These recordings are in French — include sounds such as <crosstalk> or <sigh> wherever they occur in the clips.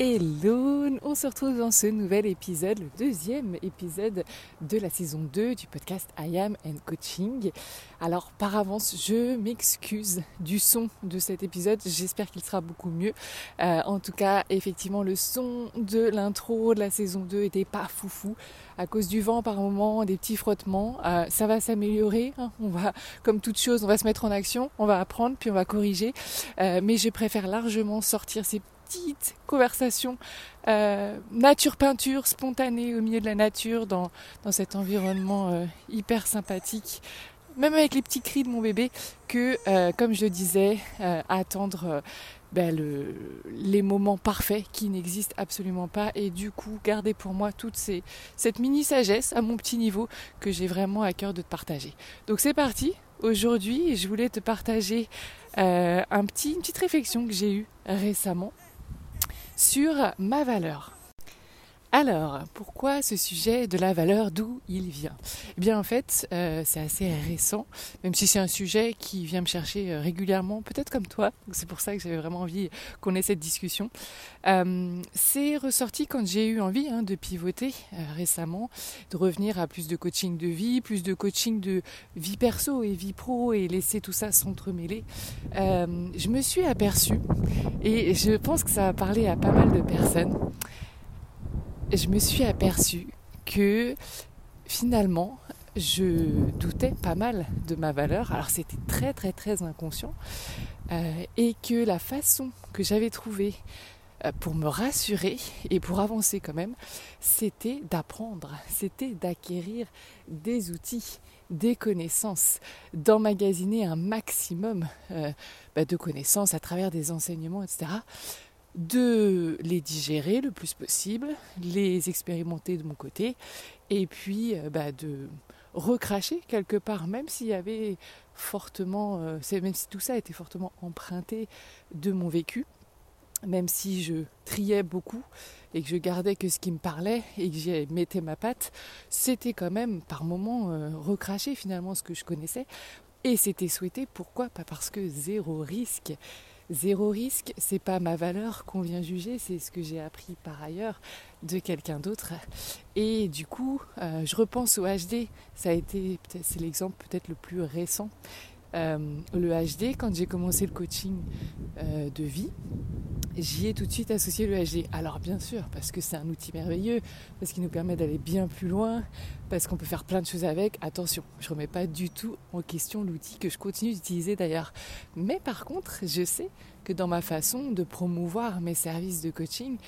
Hello, on se retrouve dans ce nouvel épisode, le deuxième épisode de la saison 2 du podcast I Am and Coaching. Alors par avance, je m'excuse du son de cet épisode, j'espère qu'il sera beaucoup mieux. Euh, en tout cas, effectivement, le son de l'intro de la saison 2 était pas foufou à cause du vent par moment, des petits frottements. Euh, ça va s'améliorer, hein. on va, comme toute chose, on va se mettre en action, on va apprendre, puis on va corriger. Euh, mais je préfère largement sortir ces conversation euh, nature-peinture spontanée au milieu de la nature, dans, dans cet environnement euh, hyper sympathique, même avec les petits cris de mon bébé, que, euh, comme je disais, attendre ben, le, les moments parfaits qui n'existent absolument pas. Et du coup garder pour moi toute ces, cette mini sagesse à mon petit niveau que j'ai vraiment à cœur de te partager. Donc c'est parti, aujourd'hui je voulais te partager un petit, une petite réflexion que j'ai eue récemment sur ma valeur. Alors, pourquoi ce sujet de la valeur, d'où il vient? Eh bien, en fait, euh, c'est assez récent, même si c'est un sujet qui vient me chercher euh, régulièrement, peut-être comme toi. C'est pour ça que j'avais vraiment envie qu'on ait cette discussion. Euh, c'est ressorti quand j'ai eu envie hein, de pivoter récemment, de revenir à plus de coaching de vie, plus de coaching de vie perso et vie pro, et laisser tout ça s'entremêler. je me suis aperçue, et je pense que ça a parlé à pas mal de personnes je me suis aperçue que finalement, je doutais pas mal de ma valeur. Alors c'était très très très inconscient. Euh, et que la façon que j'avais trouvée euh, pour me rassurer et pour avancer quand même, c'était d'apprendre, c'était d'acquérir des outils, des connaissances, d'emmagasiner un maximum euh, bah, de connaissances à travers des enseignements, etc de les digérer le plus possible, les expérimenter de mon côté, et puis euh, bah, de recracher quelque part, même s'il y avait fortement, euh, même si tout ça était fortement emprunté de mon vécu, même si je triais beaucoup et que je gardais que ce qui me parlait et que j'y mettais ma patte, c'était quand même par moments euh, recracher finalement ce que je connaissais. Et c'était souhaité, pourquoi Pas parce que zéro risque Zéro risque, c'est pas ma valeur qu'on vient juger, c'est ce que j'ai appris par ailleurs de quelqu'un d'autre. Et du coup, euh, je repense au HD. Ça a été, c'est l'exemple peut-être le plus récent. Euh, le HD, quand j'ai commencé le coaching euh, de vie, j'y ai tout de suite associé le HD. Alors bien sûr, parce que c'est un outil merveilleux, parce qu'il nous permet d'aller bien plus loin, parce qu'on peut faire plein de choses avec. Attention, je ne remets pas du tout en question l'outil que je continue d'utiliser d'ailleurs. Mais par contre, je sais que dans ma façon de promouvoir mes services de coaching,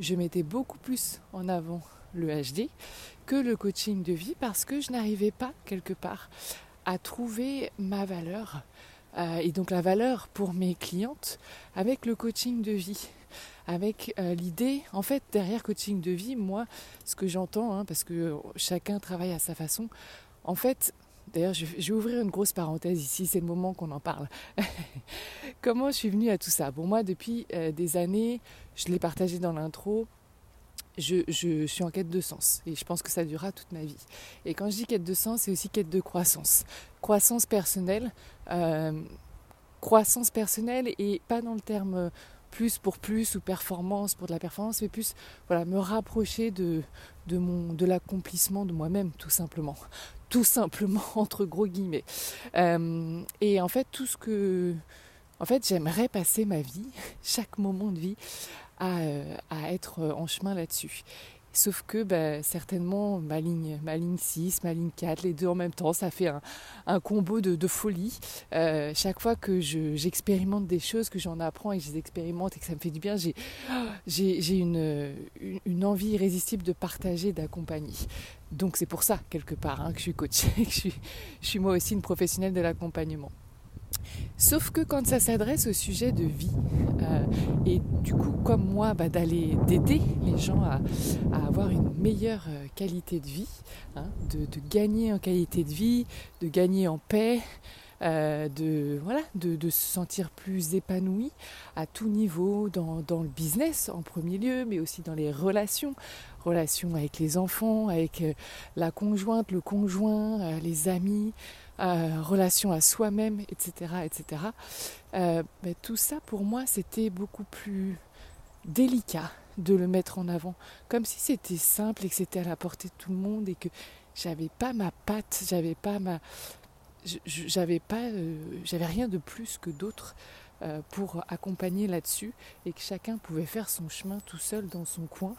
je mettais beaucoup plus en avant le HD que le coaching de vie parce que je n'arrivais pas quelque part à trouver ma valeur euh, et donc la valeur pour mes clientes avec le coaching de vie. Avec euh, l'idée, en fait, derrière coaching de vie, moi, ce que j'entends, hein, parce que chacun travaille à sa façon, en fait, d'ailleurs, je, vais ouvrir une grosse parenthèse ici, c'est le moment qu'on en parle. <laughs> Comment je suis venue à tout ça? Pour moi, depuis euh, des années, je l'ai partagé dans l'intro, je, suis en quête de sens et je pense que ça durera toute ma vie. Et quand je dis quête de sens, c'est aussi quête de croissance. Croissance personnelle, euh, croissance personnelle et pas dans le terme plus pour plus ou performance pour de la performance, mais plus voilà, me rapprocher de, de, mon, de l'accomplissement de moi-même, tout simplement. <laughs> Tout simplement, <laughs> entre gros guillemets. Euh, et en fait, tout ce que. En fait, j'aimerais passer ma vie, <laughs> chaque moment de vie, euh, à, être en chemin là-dessus. Sauf que bah, certainement ma ligne, ma ligne 6, ma ligne 4, les deux en même temps, ça fait un, combo de, folie. Euh, chaque fois que j'expérimente des choses, que j'en apprends et que je les expérimente et que ça me fait du bien, j'ai une, envie irrésistible de partager, d'accompagner. Donc c'est pour ça, quelque part, hein, que je suis coach, <laughs> que je suis moi aussi une professionnelle de l'accompagnement. Sauf que quand ça s'adresse au sujet de vie, euh, et du coup comme moi bah, d'aller d'aider les gens à, avoir une meilleure euh, qualité de vie, hein, de, gagner en qualité de vie, de gagner en paix, euh, de, se sentir plus épanoui à tout niveau, dans, le business en premier lieu, mais aussi dans les relations, relations avec les enfants, avec la conjointe, le conjoint, les amis, relations à soi-même, etc. etc. mais tout ça, pour moi, c'était beaucoup plus délicat de le mettre en avant, comme si c'était simple et que c'était à la portée de tout le monde et que j'avais pas ma patte, j'avais pas ma, j'avais pas, euh, j'avais rien de plus que d'autres euh, pour accompagner là-dessus et que chacun pouvait faire son chemin tout seul dans son coin.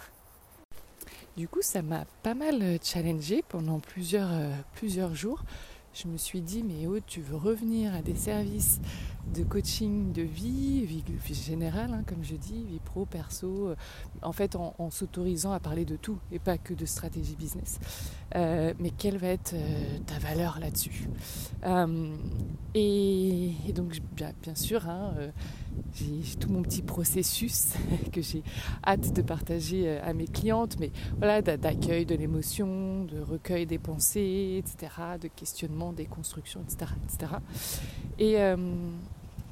Du coup, ça m'a pas mal euh, challengé pendant plusieurs, plusieurs jours je me suis dit, mais oh, tu veux revenir à des services de coaching de vie, vie, générale, hein, comme je dis, vie pro, perso, euh, en fait en, s'autorisant à parler de tout et pas que de stratégie business. Euh, mais quelle va être euh, ta valeur là-dessus? Et, donc, bien, bien sûr, hein, j'ai tout mon petit processus <laughs> que j'ai hâte de partager euh, à mes clientes, mais voilà, d'accueil de l'émotion, de recueil des pensées, etc., de questionnement des constructions, etc. etc. Et, euh,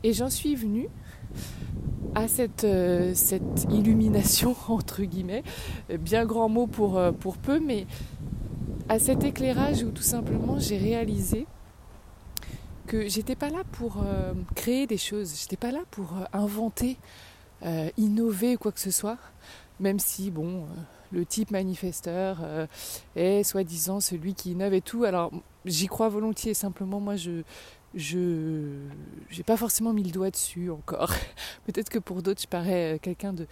et j'en suis venue à cette, euh, cette illumination, <laughs> entre guillemets, bien grand mot pour, pour peu, mais à cet éclairage où tout simplement j'ai réalisé que j'étais pas là pour euh, créer des choses, j'étais pas là pour euh, inventer, euh, innover quoi que ce soit, même si bon, le type manifesteur est soi-disant celui qui innove et tout. Alors j'y crois volontiers, simplement moi je je pas forcément mis le doigt dessus encore. <laughs> Peut-être que pour d'autres je parais quelqu'un de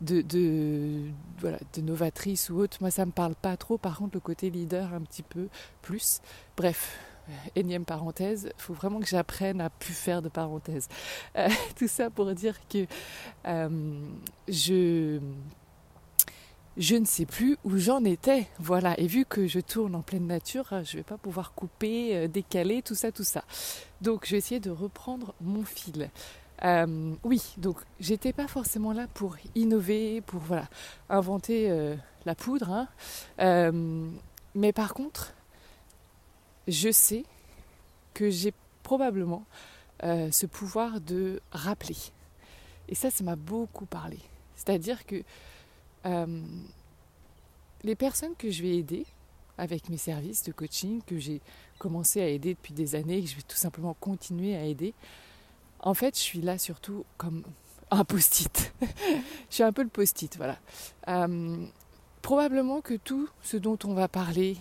de, de voilà de novatrice ou autre. Moi ça me parle pas trop. Par contre le côté leader un petit peu plus. Bref, euh, énième parenthèse, il faut vraiment que j'apprenne à plus faire de parenthèses. Euh, <laughs> tout ça pour dire que euh, je, je ne sais plus où j'en étais. Voilà, et vu que je tourne en pleine nature, je ne vais pas pouvoir couper, décaler, tout ça, tout ça. Donc je vais essayer de reprendre mon fil. oui, donc j'étais pas forcément là pour innover, pour voilà, inventer la poudre. Hein. mais par contre, je sais que j'ai probablement euh, ce pouvoir de rappeler. Et ça, ça m'a beaucoup parlé. C'est-à-dire que euh, les personnes que je vais aider avec mes services de coaching, que j'ai commencé à aider depuis des années, que je vais tout simplement continuer à aider, en fait, je suis là surtout comme un post-it. <laughs> je suis un peu le post-it, voilà. Euh, probablement que tout ce dont on va parler,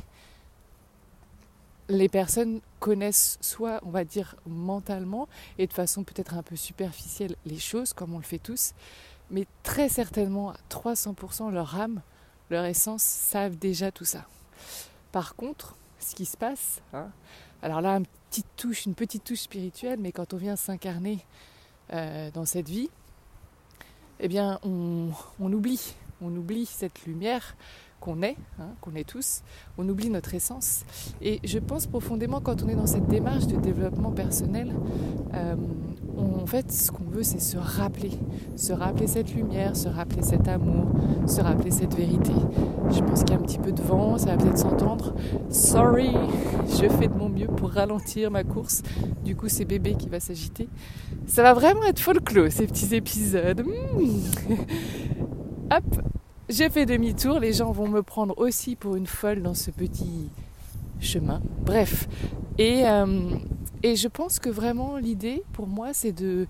les personnes connaissent soit, on va dire, mentalement et de façon peut-être un peu superficielle les choses, comme on le fait tous, mais très certainement à 300% leur âme, leur essence savent déjà tout ça. Par contre, ce qui se passe, hein, alors là, une petite touche, une petite touche spirituelle, mais quand on vient s'incarner euh, dans cette vie, eh bien, on, on oublie, on oublie cette lumière, qu'on est, hein, qu'on est tous, on oublie notre essence. Et je pense profondément quand on est dans cette démarche de développement personnel, euh, en fait ce qu'on veut c'est se rappeler, se rappeler cette lumière, se rappeler cet amour, se rappeler cette vérité. Je pense qu'il y a un petit peu de vent, ça va peut-être s'entendre. Sorry, je fais de mon mieux pour ralentir ma course. Du coup c'est bébé qui va s'agiter. Ça va vraiment être folklore ces petits épisodes. Mmh. <laughs> Hop, j'ai fait demi-tour, les gens vont me prendre aussi pour une folle dans ce petit chemin. Bref, et, euh, et je pense que vraiment l'idée pour moi c'est de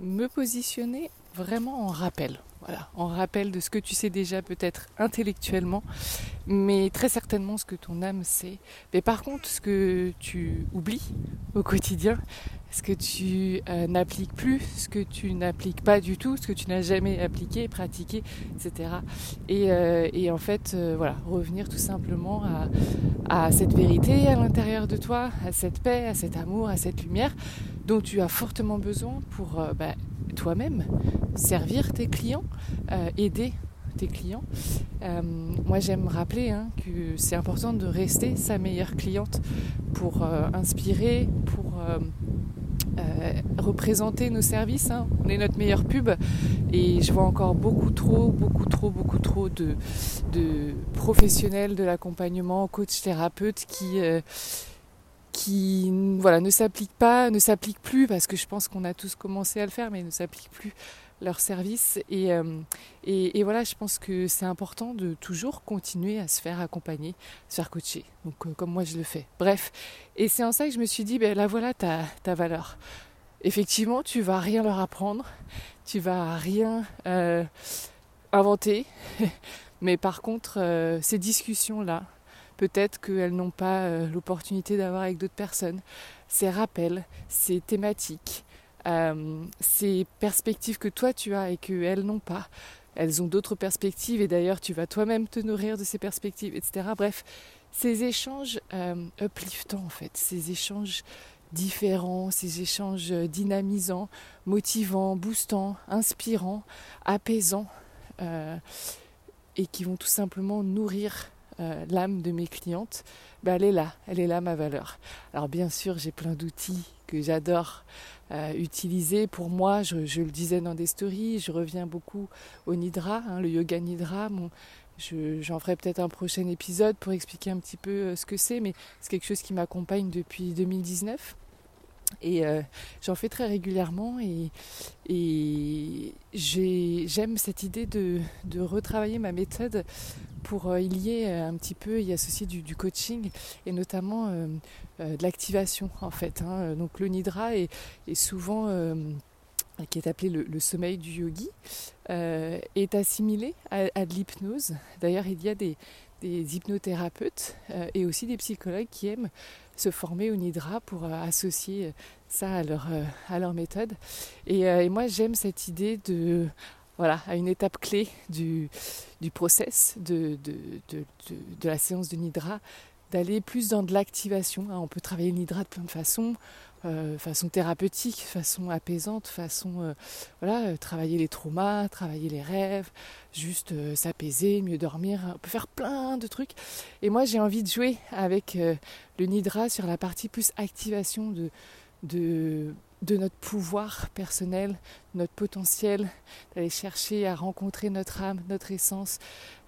me positionner vraiment en rappel. Voilà, en rappel de ce que tu sais déjà peut-être intellectuellement, mais très certainement ce que ton âme sait. Mais par contre, ce que tu oublies au quotidien, ce que tu euh, n'appliques plus, ce que tu n'appliques pas du tout, ce que tu n'as jamais appliqué, pratiqué, etc. Euh, et, en fait, euh, voilà, revenir tout simplement à, cette vérité à l'intérieur de toi, à cette paix, à cet amour, à cette lumière dont tu as fortement besoin pour bah, toi-même servir tes clients, aider tes clients. moi, j'aime rappeler hein, que c'est important de rester sa meilleure cliente pour inspirer, pour représenter nos services. Hein. On est notre meilleure pub et je vois encore beaucoup trop, beaucoup trop, beaucoup trop de, de professionnels de l'accompagnement, coach, thérapeutes qui qui voilà, ne s'appliquent pas, ne s'appliquent plus, parce que je pense qu'on a tous commencé à le faire, mais ne s'appliquent plus leur service. Euh, et, et, voilà, je pense que c'est important de toujours continuer à se faire accompagner, se faire coacher. Donc euh, comme moi je le fais. Bref, et c'est en ça que je me suis dit, ben là voilà ta, ta valeur. Effectivement, tu vas rien leur apprendre, tu vas rien euh, inventer, <laughs> mais par contre, ces discussions-là, peut-être qu'elles n'ont pas euh, l'opportunité d'avoir avec d'autres personnes. Ces rappels, ces thématiques, euh, ces perspectives que toi tu as et qu'elles n'ont pas. Elles ont d'autres perspectives et d'ailleurs tu vas toi-même te nourrir de ces perspectives, etc. Bref, ces échanges euh, upliftants en fait, ces échanges différents, ces échanges dynamisants, motivants, boostants, inspirants, apaisants, et qui vont tout simplement nourrir euh, l'âme de mes clientes, ben elle est là, elle est là ma valeur. Alors bien sûr, j'ai plein d'outils que j'adore euh, utiliser. Pour moi, je, le disais dans des stories, je reviens beaucoup au Nidra, hein, le yoga Nidra. j'en ferai peut-être un prochain épisode pour expliquer un petit peu euh, ce que c'est, mais c'est quelque chose qui m'accompagne depuis 2019. Et j'en fais très régulièrement et, j'aime cette idée de, retravailler ma méthode pour euh, y lier euh, un petit peu, y associer du, du coaching et notamment euh, de l'activation en fait. Hein. Donc le nidra est, souvent qui est appelé le, sommeil du yogi, est assimilé à, de l'hypnose. D'ailleurs, il y a des, hypnothérapeutes et aussi des psychologues qui aiment se former au nidra pour associer ça à leur, méthode. Et moi, j'aime cette idée de voilà, à une étape clé du, du process de, la séance de Nidra, d'aller plus dans de l'activation. Hein. On peut travailler le Nidra de plein de façons, euh, façon thérapeutique, façon apaisante, façon euh, voilà, euh, travailler les traumas, travailler les rêves, juste s'apaiser, mieux dormir. On peut faire plein de trucs. Et moi j'ai envie de jouer avec le Nidra sur la partie plus activation de de notre pouvoir personnel, notre potentiel, d'aller chercher à rencontrer notre âme, notre essence,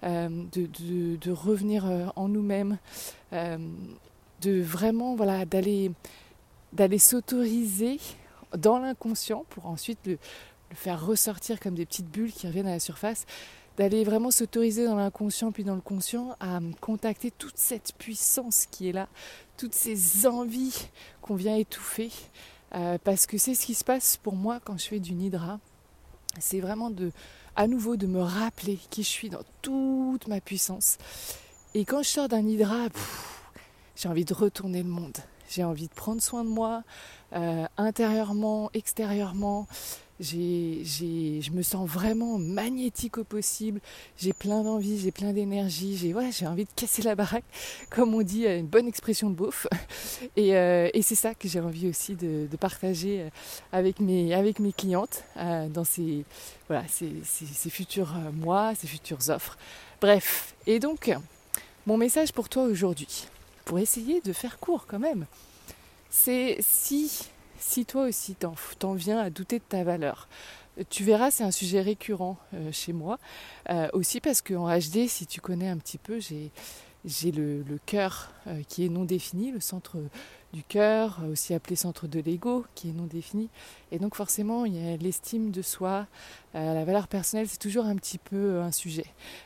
euh, de, revenir euh, en nous-mêmes, euh, de vraiment voilà d'aller d'aller s'autoriser dans l'inconscient pour ensuite le, faire ressortir comme des petites bulles qui reviennent à la surface, d'aller vraiment s'autoriser dans l'inconscient puis dans le conscient à contacter toute cette puissance qui est là, toutes ces envies qu'on vient étouffer, euh, parce que c'est ce qui se passe pour moi quand je fais du nidra. C'est vraiment de, à nouveau de me rappeler qui je suis dans toute ma puissance. Et quand je sors d'un nidra, j'ai envie de retourner le monde. J'ai envie de prendre soin de moi, euh, intérieurement, extérieurement je me sens vraiment magnétique au possible. J'ai plein d'envie, j'ai plein d'énergie. J'ai, ouais, envie de casser la baraque, comme on dit, une bonne expression de beauf. Et, euh, et c'est ça que j'ai envie aussi de, partager euh, avec mes, avec mes clientes euh, dans ces, voilà, ces, ces futurs mois, ces futures offres. Bref. Et donc, mon message pour toi aujourd'hui, pour essayer de faire court quand même, c'est si si toi aussi t'en, viens à douter de ta valeur, tu verras, c'est un sujet récurrent euh, chez moi. Euh, aussi parce qu'en HD, si tu connais un petit peu, j'ai, le, cœur euh, qui est non défini, le centre du cœur, aussi appelé centre de l'ego, qui est non défini. Et donc forcément, il y a l'estime de soi, la valeur personnelle, c'est toujours un petit peu un sujet.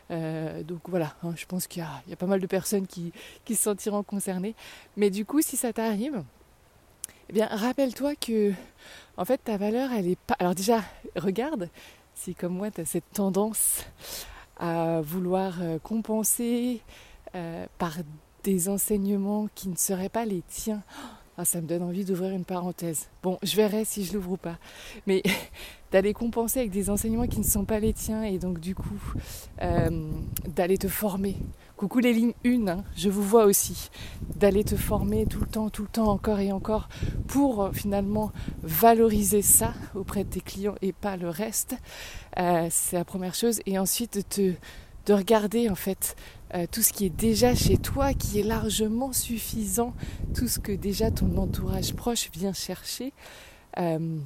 donc voilà, hein, je pense qu'il y a, pas mal de personnes qui, qui se sentiront concernées. Mais du coup, si ça t'arrive, eh bien, rappelle-toi que, en fait, ta valeur, elle est pas. Alors, déjà, regarde si, comme moi, tu as cette tendance à vouloir euh, compenser euh, par des enseignements qui ne seraient pas les tiens. Ah, ça me donne envie d'ouvrir une parenthèse. Bon, je verrai si je l'ouvre ou pas. Mais <laughs> d'aller compenser avec des enseignements qui ne sont pas les tiens et donc du coup euh, d'aller te former. Coucou les lignes 1, hein, je vous vois aussi. D'aller te former tout le temps, tout le temps, encore et encore pour euh, finalement valoriser ça auprès de tes clients et pas le reste. Euh, c'est la première chose. Et ensuite de te de regarder en fait euh, tout ce qui est déjà chez toi, qui est largement suffisant, tout ce que déjà ton entourage proche vient chercher, euh,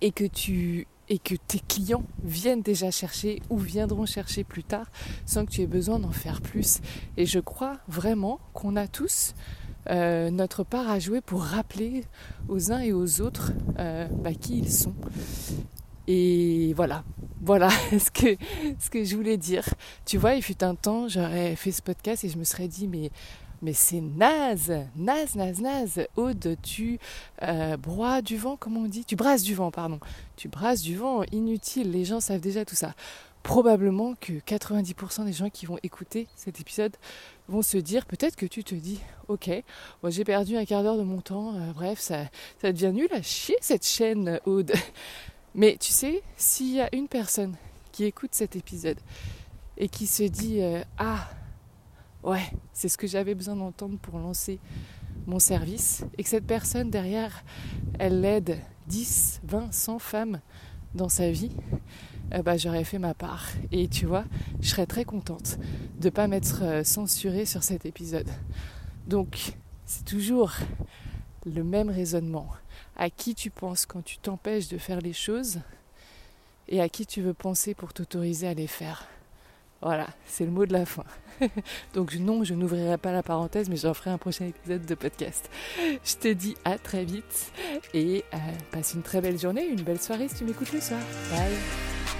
et que tes clients viennent déjà chercher ou viendront chercher plus tard sans que tu aies besoin d'en faire plus. Et je crois vraiment qu'on a tous euh, notre part à jouer pour rappeler aux uns et aux autres bah, qui ils sont. Et voilà, voilà <laughs> ce que, je voulais dire. Tu vois, il fut un temps, j'aurais fait ce podcast et je me serais dit, mais mais c'est naze, naze, naze, naze. Aude, tu euh, broies du vent, comment on dit? Tu brasses du vent, pardon. Tu brasses du vent, inutile, les gens savent déjà tout ça. Probablement que 90% des gens qui vont écouter cet épisode vont se dire, peut-être que tu te dis, ok, moi j'ai perdu un quart d'heure de mon temps, euh, bref, ça, ça devient nul à chier cette chaîne, Aude. Mais tu sais, s'il y a une personne qui écoute cet épisode et qui se dit, euh, ah, ouais, c'est ce que j'avais besoin d'entendre pour lancer mon service. Et que cette personne derrière, elle aide 10, 20, 100 femmes dans sa vie, euh, bah, j'aurais fait ma part. Et tu vois, je serais très contente de ne pas m'être euh, censurée sur cet épisode. Donc, c'est toujours le même raisonnement. À qui tu penses quand tu t'empêches de faire les choses et à qui tu veux penser pour t'autoriser à les faire. Voilà, c'est le mot de la fin. <laughs> Donc non, je n'ouvrirai pas la parenthèse, mais j'en ferai un prochain épisode de podcast. Je te dis à très vite et euh, passe une très belle journée, une belle soirée si tu m'écoutes le soir. Bye